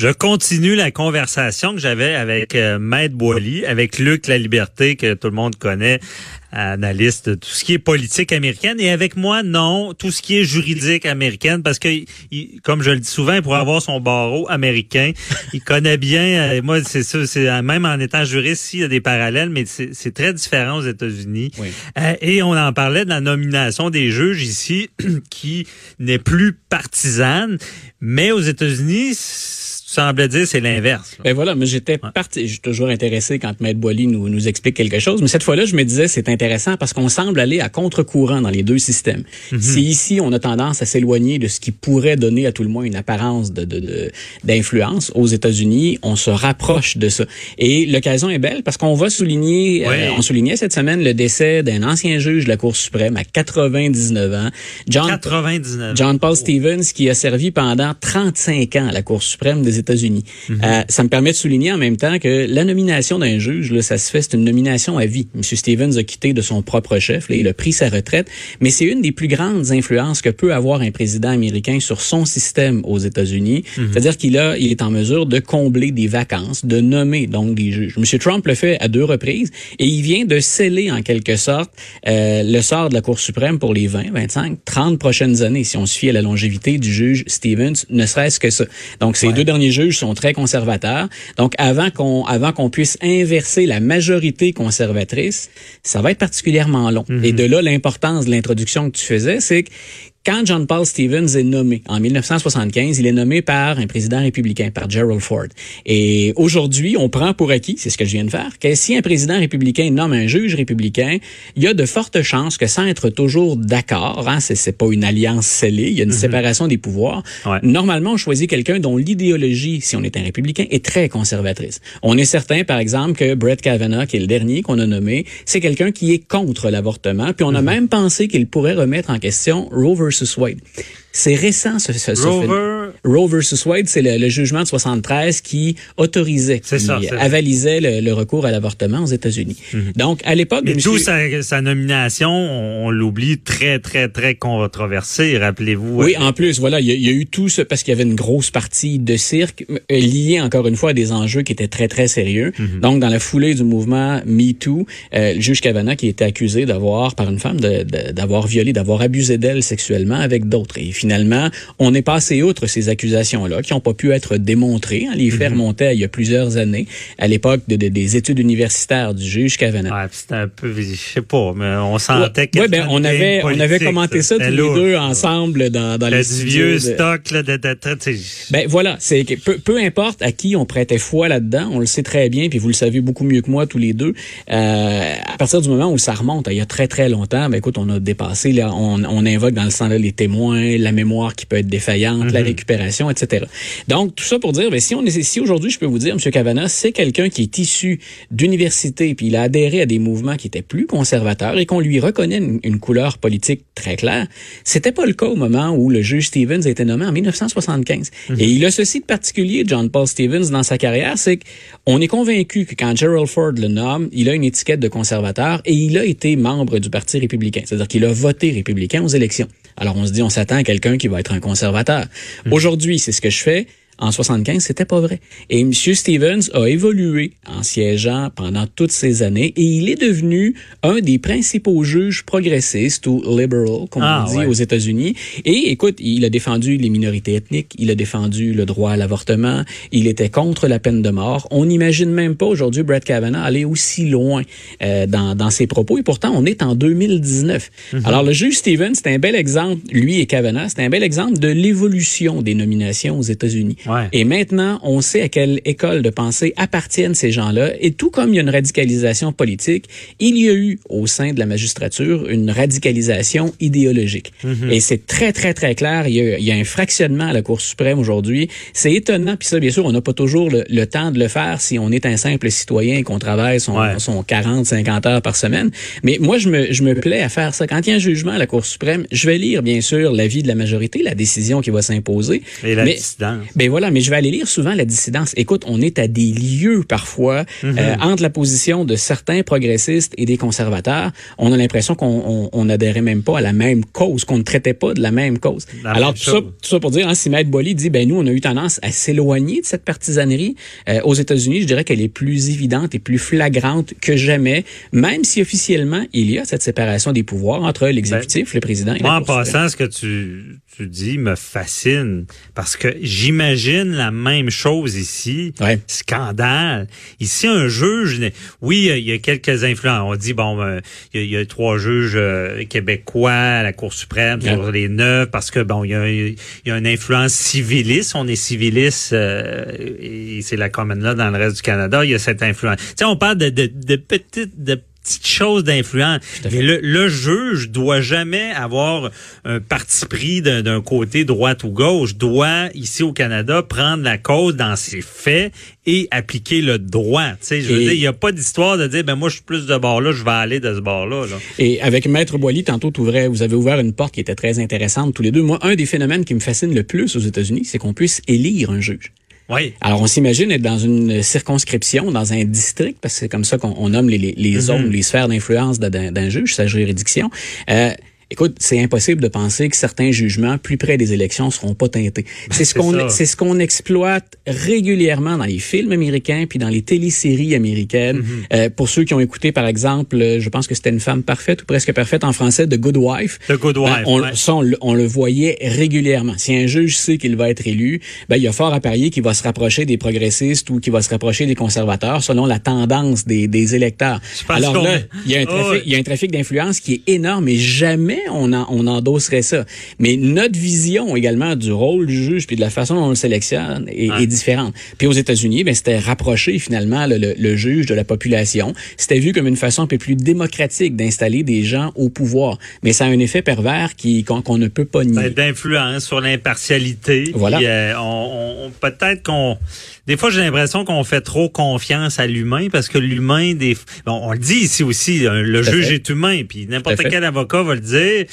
Je continue la conversation que j'avais avec euh, Maître Boily, avec Luc La Liberté, que tout le monde connaît, analyste de tout ce qui est politique américaine. Et avec moi, non, tout ce qui est juridique américaine, parce que, il, comme je le dis souvent, pour avoir son barreau américain, il connaît bien, euh, moi, c'est ça, c'est euh, même en étant juriste, il y a des parallèles, mais c'est très différent aux États-Unis. Oui. Euh, et on en parlait de la nomination des juges ici, qui n'est plus partisane, mais aux États-Unis, semble dire c'est l'inverse. Ben voilà, mais j'étais parti, je suis toujours intéressé quand Maître Boily nous, nous explique quelque chose, mais cette fois-là, je me disais c'est intéressant parce qu'on semble aller à contre-courant dans les deux systèmes. Mhm. Si ici on a tendance à s'éloigner de ce qui pourrait donner à tout le moins une apparence de d'influence, de, aux États-Unis, on se rapproche de ça. Et l'occasion est belle parce qu'on va souligner, euh, on soulignait cette semaine le décès d'un ancien juge de la Cour suprême à 99 ans, John 99. John Paul Stevens, qui a servi pendant 35 ans à la Cour suprême des États-Unis. Mhm. Euh, ça me permet de souligner en même temps que la nomination d'un juge, là, ça se fait, c'est une nomination à vie. M. Stevens a quitté de son propre chef, là, il a pris sa retraite, mais c'est une des plus grandes influences que peut avoir un président américain sur son système aux États-Unis. Mhm. C'est-à-dire qu'il a, il est en mesure de combler des vacances, de nommer donc des juges. M. Trump le fait à deux reprises et il vient de sceller en quelque sorte euh, le sort de la Cour suprême pour les 20, 25, 30 prochaines années, si on se fie à la longévité du juge Stevens, ne serait-ce que ça. Donc, ces deux derniers juges sont très conservateurs. Donc, avant qu'on avant qu'on puisse inverser la majorité conservatrice, ça va être particulièrement long. Et de là, l'importance de l'introduction que tu faisais, c'est que quand John Paul Stevens est nommé en 1975, il est nommé par un président républicain, par Gerald Ford. Et aujourd'hui, on prend pour acquis, c'est ce que je viens de faire, que si un président républicain nomme un juge républicain, il y a de fortes chances que sans être toujours d'accord, hein, c'est, pas une alliance scellée, il y a une séparation des pouvoirs. Ouais. Normalement, on choisit quelqu'un dont l'idéologie, si on est un républicain, est très conservatrice. On est certain, par exemple, que Brett Kavanaugh, qui est le dernier qu'on a nommé, c'est quelqu'un qui est contre l'avortement. Puis on a même pensé qu'il pourrait remettre en question Roe versus Wade. C'est récent, ce, ce, ce Rover. Roe versus Wade, c'est le, le jugement de 73 qui autorisait, qui ça, avalisait le, le recours à l'avortement aux États-Unis. Donc, à l'époque Et d'où monsieur- sa, sa nomination, on, l'oublie, très, très, très controversée, rappelez-vous. Oui, euh, en plus, voilà, il y, a- il y a eu tout ça parce qu'il y avait une grosse partie de cirque euh, liée encore une fois à des enjeux qui étaient très très sérieux. Donc, dans la foulée du mouvement #MeToo, euh, le juge Kavanaugh qui était accusé d'avoir par une femme d'avoir violé, d'avoir abusé d'elle sexuellement avec d'autres. Et finalement, on est passé outre ces accusations-là qui n'ont pas pu être démontrées. hein. Les faits remontaient à il y a plusieurs années, à l'époque de- de- des études universitaires du juge Kavanaugh. ouais, c'était un peu, je sais pas, mais on sentait que Ouais, ben, on avait, on avait commenté ça tous les deux ensemble. dans, dans les du studios vieux de- stock là, de, Ben voilà, c'est peu, peu importe à qui on prêtait foi là-dedans, on le sait très bien, puis vous le savez beaucoup mieux que moi tous les deux. Euh, à partir du moment où ça remonte, il y a très très longtemps, ben écoute, on a dépassé, là, on, on invoque dans le sang là, les témoins, la mémoire qui peut être défaillante, la récupération, etc. Donc tout ça pour dire, ben si on est, si aujourd'hui je peux vous dire, M. Cavana, c'est quelqu'un qui est issu d'université, puis il a adhéré à des mouvements qui étaient plus conservateurs et qu'on lui reconnaît une, une couleur politique très claire. C'était pas le cas au moment où le juge Stevens a été nommé en 1975. Et il a ceci de particulier, John Paul Stevens, dans sa carrière, c'est qu'on est convaincu que quand Gerald Ford le nomme, il a une étiquette de conservateur et il a été membre du Parti républicain. C'est-à-dire qu'il a voté républicain aux élections. Alors on se dit, on s'attend à quelqu'un qui va être un conservateur. Aujourd'hui, c'est ce que je fais. En 75, c'était pas vrai. Et M. Stevens a évolué en siégeant pendant toutes ces années et il est devenu un des principaux juges progressistes ou liberal, comme Ah, on dit ouais. aux États-Unis. Et écoute, il a défendu les minorités ethniques, il a défendu le droit à l'avortement, il était contre la peine de mort. On n'imagine même pas aujourd'hui Brett Kavanaugh aller aussi loin euh, dans, dans ses propos. Et pourtant, on est en 2019. Mhm. Alors, le juge Stevens, c'est un bel exemple, lui et Kavanaugh, c'est un bel exemple de l'évolution des nominations aux États-Unis. Ouais. Et maintenant, on sait à quelle école de pensée appartiennent ces gens-là. Et tout comme il y a une radicalisation politique, il y a eu au sein de la magistrature une radicalisation idéologique. Mhm. Et c'est très, très, très clair. Il y, a, il y a un fractionnement à la Cour suprême aujourd'hui. C'est étonnant. Puis ça, bien sûr, on n'a pas toujours le, le temps de le faire si on est un simple citoyen et qu'on travaille son, Ouais. son 40, 50 heures par semaine. Mais moi, je me, je me plais à faire ça. Quand il y a un jugement à la Cour suprême, je vais lire, bien sûr, l'avis de la majorité, la décision qui va s'imposer. Et la Mais- dissidence. ben voilà, voilà, mais je vais aller lire souvent la dissidence. Écoute, on est à des lieux parfois Mhm. euh, entre la position de certains progressistes et des conservateurs. On a l'impression qu'on on, on adhérait même pas à la même cause, qu'on ne traitait pas de la même cause. La Alors même tout ça, tout ça pour dire, hein, si Maître Boily dit, ben nous, on a eu tendance à s'éloigner de cette partisanerie. Euh, aux États-Unis, je dirais qu'elle est plus évidente et plus flagrante que jamais, même si officiellement il y a cette séparation des pouvoirs entre l'exécutif, le président et Ben, Moi, la en passant, ce que tu, tu dis me fascine parce que j'imagine la même chose ici. Ouais. Scandale. Ici, un juge, oui, il y a quelques influences. On dit, bon, euh, il y, a- il y a trois juges euh, québécois à la Cour suprême sur Ouais. les neuf parce que, bon, il y a, il y a une influence civiliste. On est civiliste euh, et c'est la commune là dans le reste du Canada. Il y a cette influence. Tu sais, on parle de, de, de petites... De petites choses d'influence. Mais le, le juge doit jamais avoir un parti pris d'un côté droite ou gauche. Doit ici au Canada prendre la cause dans ses faits et appliquer le droit. Tu sais, je veux Et- dire, il n'y a pas d'histoire de dire ben moi je suis plus de bord là, je vais aller de ce bord là. là. Et avec Maître Boily, tantôt, vous avez ouvert une porte qui était très intéressante tous les deux. Moi, un des phénomènes qui me fascine le plus aux États-Unis, c'est qu'on puisse élire un juge. Oui. Alors, on s'imagine être dans une circonscription, dans un district, parce que c'est comme ça qu'on on nomme les, les, les Mm-hmm. zones, les sphères d'influence d'un juge, sa juridiction. Euh, Écoute, c'est impossible de penser que certains jugements plus près des élections seront pas teintés. C'est ce Ben, c'est qu'on ça. c'est ce qu'on exploite régulièrement dans les films américains puis dans les téléséries américaines. Mm-hmm. Euh, pour ceux qui ont écouté, par exemple, euh, je pense que c'était une femme parfaite ou presque parfaite en français, The Good Wife. The Good Ben, Wife, on, ouais. ça, on, le- on le voyait régulièrement. Si un juge sait qu'il va être élu, ben, il y a fort à parier qu'il va se rapprocher des progressistes ou qu'il va se rapprocher des conservateurs selon la tendance des, des électeurs. Alors qu'on là, il y a un Oh, trafic, ouais. il y a un trafic d'influence qui est énorme et jamais on, en, on endosserait ça. Mais notre vision également du rôle du juge puis de la façon dont on le sélectionne est, différente. Puis aux États-Unis, ben, c'était rapprocher finalement le, le- le juge de la population. C'était vu comme une façon un peu plus démocratique d'installer des gens au pouvoir. Mais ça a un effet pervers qui qu'on ne peut pas nier. Ben, d'influence sur l'impartialité. Voilà. Puis, euh, on, on- peut-être qu'on des fois j'ai l'impression qu'on fait trop confiance à l'humain parce que l'humain des bon, on le dit ici aussi euh, le Tout juge fait. est humain puis n'importe à fait. quel avocat va le dire Allez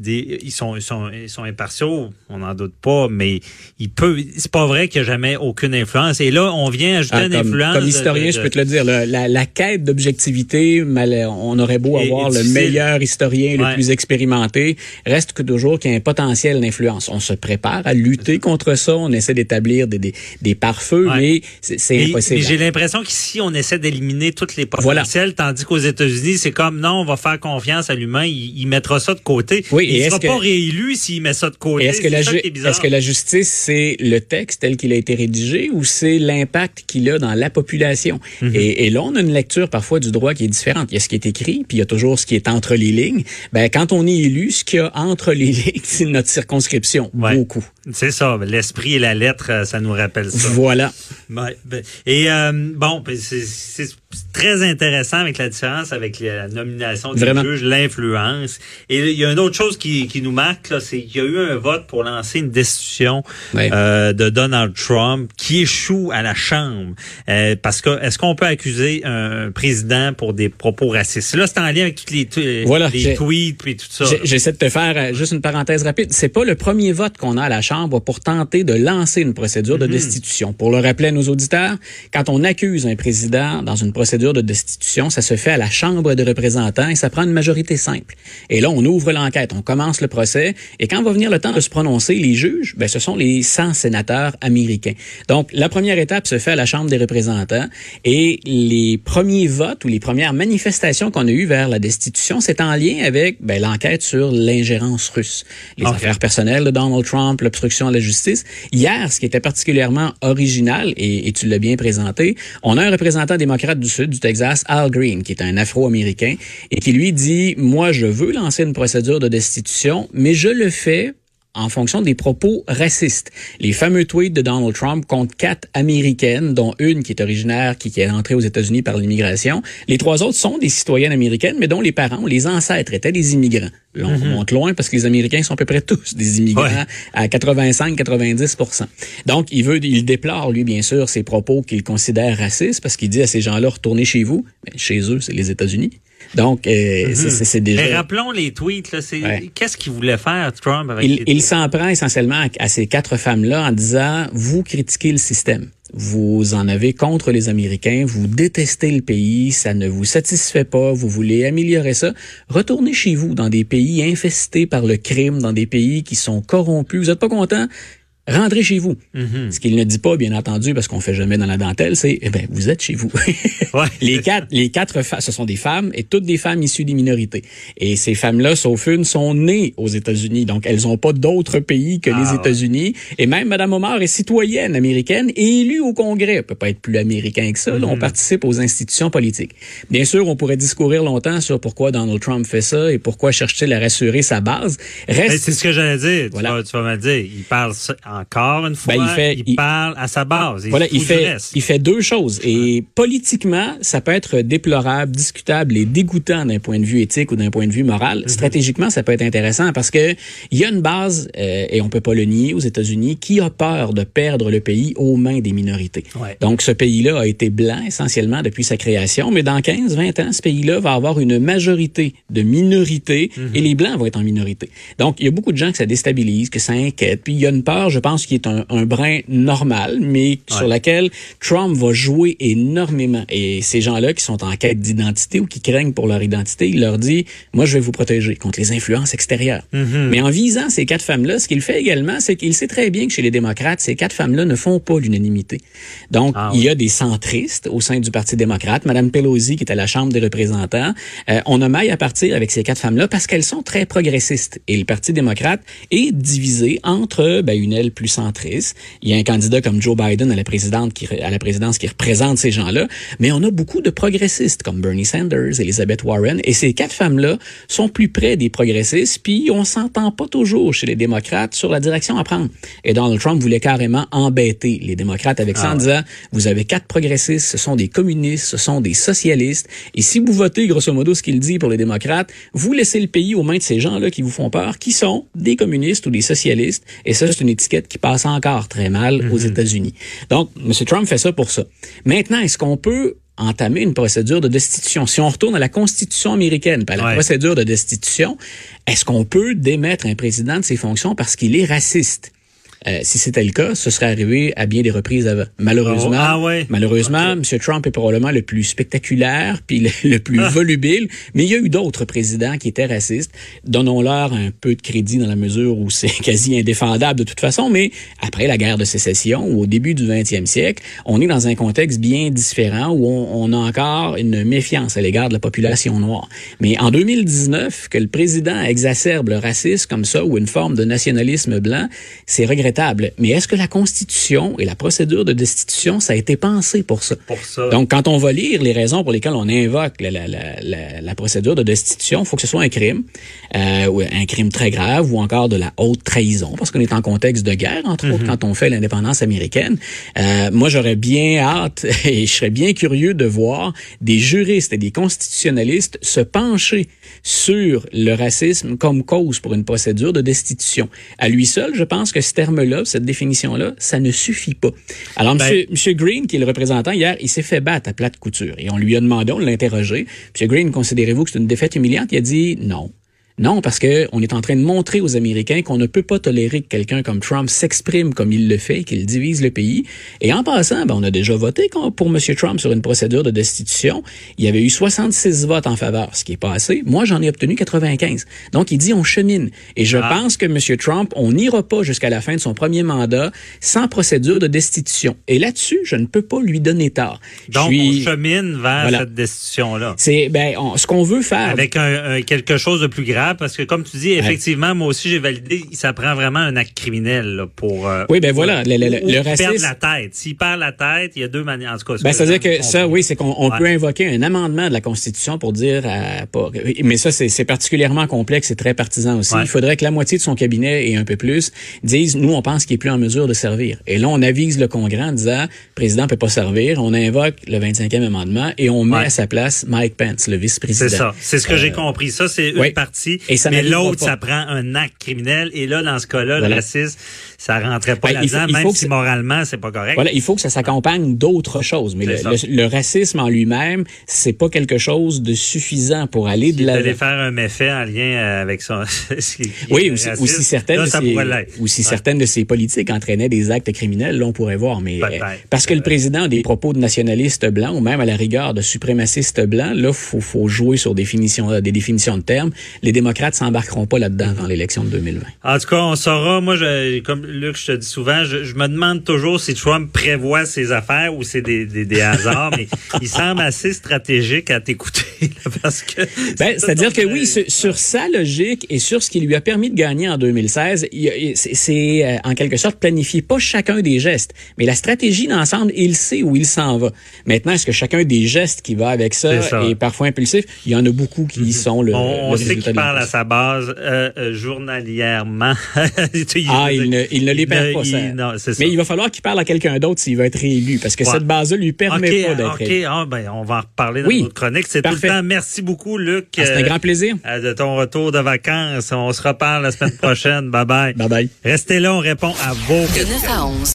des, ils sont ils sont ils sont impartiaux on n'en doute pas mais il peut c'est pas vrai qu'il n'y a jamais aucune influence et là on vient ajouter Ah, une comme, influence comme historien, de- je peux te le dire, le- la, la quête d'objectivité, on aurait beau avoir et le meilleur historien, Ouais. le plus expérimenté, reste que toujours qu'il y a un potentiel d'influence. On se prépare à lutter contre ça, on essaie d'établir des, des, des pare-feux, Ouais. mais c'est impossible. J'ai l'impression qu'ici, on essaie d'éliminer toutes les Voilà. potentiels, tandis qu'aux États-Unis, c'est comme non, on va faire confiance à l'humain, il, il mettra ça de côté. Oui, il et ne sera que- pas réélu s'il met ça de côté. Est-ce que, la ju- est que justice, c'est le texte tel qu'il a été rédigé ou c'est l'impact qu'il a dans la population? Mhm. et, et là, on a une lecture parfois du droit qui est différente. Il y a ce qui est écrit, puis il y a toujours ce qui est entre les lignes. Ben, quand on est élu, ce qu'il y a entre les lignes, c'est notre circonscription. Ouais. Beaucoup. C'est ça, l'esprit et la lettre, euh, ça nous rappelle ça. Voilà. Ouais, ben, et euh, bon, ben, c'est très intéressant avec la différence avec la nomination des juges, l'influence. Et il y a une autre chose qui, qui nous marque, c'est qu'il y a eu un vote pour lancer une destitution euh, de Donald Trump qui échoue à la Chambre. Euh, parce que est-ce qu'on peut accuser un président pour des propos racistes? Là, c'est en lien avec tous les, Voilà, les tweets et tout ça. J'essaie de te faire euh, juste une parenthèse rapide. C'est pas le premier vote qu'on a à la Chambre pour tenter de lancer une procédure de destitution. Pour le rappeler à nos auditeurs, quand on accuse un président dans une procédure de destitution, ça se fait à la Chambre des représentants et ça prend une majorité simple. Et là, on ouvre l'enquête, on commence le procès et quand va venir le temps de se prononcer, les juges, ben, ce sont les 100 sénateurs américains. Donc, la première étape se fait à la Chambre des représentants et les premiers votes ou les premières manifestations qu'on a eues vers la destitution, c'est en lien avec ben, l'enquête sur l'ingérence russe, les affaires personnelles de Donald Trump, l'obstruction à la justice. Hier, ce qui était particulièrement original, et, et tu l'as bien présenté, on a un représentant démocrate du Sud, du Texas, Al Green, qui est un Afro-Américain, et qui lui dit, moi, je veux lancer une procédure de destitution, mais je le fais en fonction des propos racistes. Les fameux tweets de Donald Trump contre quatre Américaines, dont une qui est originaire, qui, qui est entrée aux États-Unis par l'immigration. Les trois autres sont des citoyennes américaines, mais dont les parents ou les ancêtres étaient des immigrants. Là, on monte loin parce que les Américains sont à peu près tous des immigrants Ouais. à 85-90% Donc, il veut, il déplore, lui, bien sûr, ces propos qu'il considère racistes parce qu'il dit à ces gens-là, retournez chez vous. Mais chez eux, c'est les États-Unis. Donc, euh, c'est- c'est c'est déjà... Mais rappelons les tweets. Ouais. Qu'est-ce qu'il voulait faire, Trump, avec Il, il s'en prend essentiellement à, à ces quatre femmes-là en disant, vous critiquez le système. Vous en avez contre les Américains, vous détestez le pays, ça ne vous satisfait pas, vous voulez améliorer ça. Retournez chez vous dans des pays infestés par le crime, dans des pays qui sont corrompus. Vous n'êtes pas content? Rentrez chez vous. Mhm. Ce qu'il ne dit pas, bien entendu, parce qu'on fait jamais dans la dentelle, c'est, eh ben, vous êtes chez vous. Ouais. les quatre, les quatre, ce sont des femmes et toutes des femmes issues des minorités. Et ces femmes-là, sauf une, sont nées aux États-Unis. Donc, elles n'ont pas d'autre pays que Ah, les ouais. États-Unis. Et même Madame Omar est citoyenne américaine et élue au Congrès. Elle peut pas être plus américain que ça. Là, on participe aux institutions politiques. Bien sûr, on pourrait discourir longtemps sur pourquoi Donald Trump fait ça et pourquoi cherche-t-il à rassurer sa base. Reste c'est ce que j'allais dire. Tu Voilà. vas- Tu, vas, me le dire. Il parle encore une fois. Ben, il fait- il- parle à sa base. Voilà, il fait, il fait deux choses. Et politiquement, ça peut être déplorable, discutable et dégoûtant d'un point de vue éthique ou d'un point de vue moral. Mhm. Stratégiquement, ça peut être intéressant parce que il y a une base, euh, et on peut pas le nier aux États-Unis, qui a peur de perdre le pays aux mains des minorités. Ouais. Donc, ce pays-là a été blanc essentiellement depuis sa création, mais dans 15, 20 ans, ce pays-là va avoir une majorité de minorités Mhm. et les blancs vont être en minorité. Donc, il y a beaucoup de gens que ça déstabilise, que ça inquiète. Puis, il y a une peur, je pense, qui est un, un brin normal, mais sur laquelle Trump va jouer énormément. Et ces gens-là qui sont en quête d'identité ou qui craignent pour leur identité, il leur dit, moi, je vais vous protéger contre les influences extérieures. Mhm. Mais en visant ces quatre femmes-là, ce qu'il fait également, c'est qu'il sait très bien que chez les démocrates, ces quatre femmes-là ne font pas l'unanimité. Donc, Ah il y a des centristes au sein du Parti démocrate. Madame Pelosi, qui est à la Chambre des représentants, euh, on a maille à partir avec ces quatre femmes-là parce qu'elles sont très progressistes. Et le Parti démocrate est divisé entre ben, une aile plus centriste. Il y a un candidat comme Joe Biden à la, présidente qui, à la présidence qui représente ces gens-là. Mais on a beaucoup de progressistes comme Bernie Sanders, Elizabeth Warren. Et ces quatre femmes-là sont plus près des progressistes. Puis on s'entend pas toujours chez les démocrates sur la direction à prendre. Et Donald Trump voulait carrément embêter les démocrates avec ça en disant, vous avez quatre progressistes, ce sont des communistes, ce sont des socialistes. Et si vous votez, grosso modo, ce qu'il dit pour les démocrates, vous laissez le pays aux mains de ces gens-là qui vous font peur, qui sont des communistes ou des socialistes. Et ça, c'est une étiquette qui passe encore très mal aux États-Unis. Donc, M. Trump fait ça pour ça. Maintenant, est-ce qu'on peut entamer une procédure de destitution? Si on retourne à la Constitution américaine, à la Ouais. procédure de destitution, est-ce qu'on peut démettre un président de ses fonctions parce qu'il est raciste? Euh, si c'était le cas, ce serait arrivé à bien des reprises avant. Malheureusement, Oh, ah ouais. malheureusement, M. Trump est probablement le plus spectaculaire puis le, le plus Ah. volubile, mais il y a eu d'autres présidents qui étaient racistes. Donnons-leur un peu de crédit dans la mesure où c'est quasi indéfendable de toute façon, mais après la guerre de sécession ou au début du 20e siècle, on est dans un contexte bien différent où on, on a encore une méfiance à l'égard de la population noire. Mais en 2019, que le président exacerbe le racisme comme ça ou une forme de nationalisme blanc, c'est regrettable. Mais est-ce que la Constitution et la procédure de destitution, ça a été pensé pour ça? Pour ça. Donc, quand on va lire les raisons pour lesquelles on invoque la, la, la, la, procédure de destitution, il faut que ce soit un crime, euh, ou un crime très grave, ou encore de la haute trahison, parce qu'on est en contexte de guerre, entre autres, quand on fait l'indépendance américaine. Euh, moi, j'aurais bien hâte et je serais bien curieux de voir des juristes et des constitutionnalistes se pencher sur le racisme comme cause pour une procédure de destitution. À lui seul, je pense que ce terme-là, cette définition-là, ça ne suffit pas. Alors, Ben- monsieur, monsieur Green, qui est le représentant hier, il s'est fait battre à plate couture. Et on lui a demandé, on l'a interrogé. Monsieur Green, considérez-vous que c'est une défaite humiliante? Il a dit non. Non, parce que on est en train de montrer aux Américains qu'on ne peut pas tolérer que quelqu'un comme Trump s'exprime comme il le fait, qu'il divise le pays. Et en passant, ben, on a déjà voté pour M. Trump sur une procédure de destitution. Il y avait eu 66 votes en faveur, ce qui est pas assez. Moi, j'en ai obtenu 95. Donc, il dit on chemine. Et je Ah. pense que M. Trump, on n'ira pas jusqu'à la fin de son premier mandat sans procédure de destitution. Et là-dessus, je ne peux pas lui donner tort. Je Donc, suis- on chemine vers Voilà. cette destitution-là. c'est ben on- ce qu'on veut faire. Avec un, un- quelque chose de plus grave, parce que comme tu dis, effectivement, moi aussi j'ai validé, ça prend vraiment un acte criminel là, pour. euh, Oui, ben voilà, le- le- le- racisme- la tête. S'il perd la tête, il y a deux manières. En tout cas, Ben, c'est-à-dire que ça, oui, c'est qu'on on Ouais. peut invoquer un amendement de la Constitution pour dire, à, pas- mais ça, c'est particulièrement complexe et très partisan aussi. Ouais. Il faudrait que la moitié de son cabinet et un peu plus disent, nous, on pense qu'il est plus en mesure de servir. Et là, on avise le Congrès en disant, le président peut pas servir. On invoque le 25e amendement et on met à sa place Mike Pence, le vice-président. C'est ça. C'est ce que j'ai compris. Ça, c'est une partie. Aussi. Et ça mais l'autre, ça prend un acte criminel. Et là, dans ce cas-là, Voilà. le racisme, ça rentrait pas Ben, là-dedans, même si moralement, c'est pas correct. Voilà, il faut que ça s'accompagne d'autres choses. Mais le, racisme en lui-même, c'est pas quelque chose de suffisant pour aller de la. D'aller faire un méfait en lien avec son. Oui, raciste. aussi certaines, Là, de Ouais. certaines de ces politiques entraînaient des actes criminels, là, on pourrait voir. Mais euh, parce que le président a des propos de nationalistes blancs ou même à la rigueur de suprémacistes blancs, là, faut, faut jouer sur définition, euh, des définitions de termes. Les démocrates s'embarqueront pas là-dedans dans l'élection de 2020. En tout cas, on saura. Moi, je, comme Luc, je te dis souvent, je, je me demande toujours si Trump prévoit ses affaires ou c'est des, des, des hasards, mais il semble assez stratégique à t'écouter parce que. Ben, c'est-à-dire que oui, sur, sur sa logique et sur ce qui lui a permis de gagner en 2016, il y a- il- c'est- euh, en quelque sorte planifier pas chacun des gestes, mais la stratégie d'ensemble, il sait où il s'en va. Maintenant, est-ce que chacun des gestes qui va avec ça, est parfois impulsif? Il y en a beaucoup qui sont le, On, on le sait qu'il parle à sa base euh, euh, journalièrement. Ah, il ne, il ne les perd pas, il- ça. non, c'est ça. Mais il va falloir qu'il parle à quelqu'un d'autre s'il veut être réélu, parce que Ouais. cette base-là lui permet OK, pas d'être OK. réélu. Ah, ben, on va en reparler dans Oui. notre chronique. C'est tout Parfait. le temps. Merci beaucoup, Luc. Ah, C'est un euh, grand plaisir. euh, de ton retour de vacances. On se reparle la semaine prochaine. Bye bye. Bye bye. Restez là, on répond à vos De questions. 9 à 11.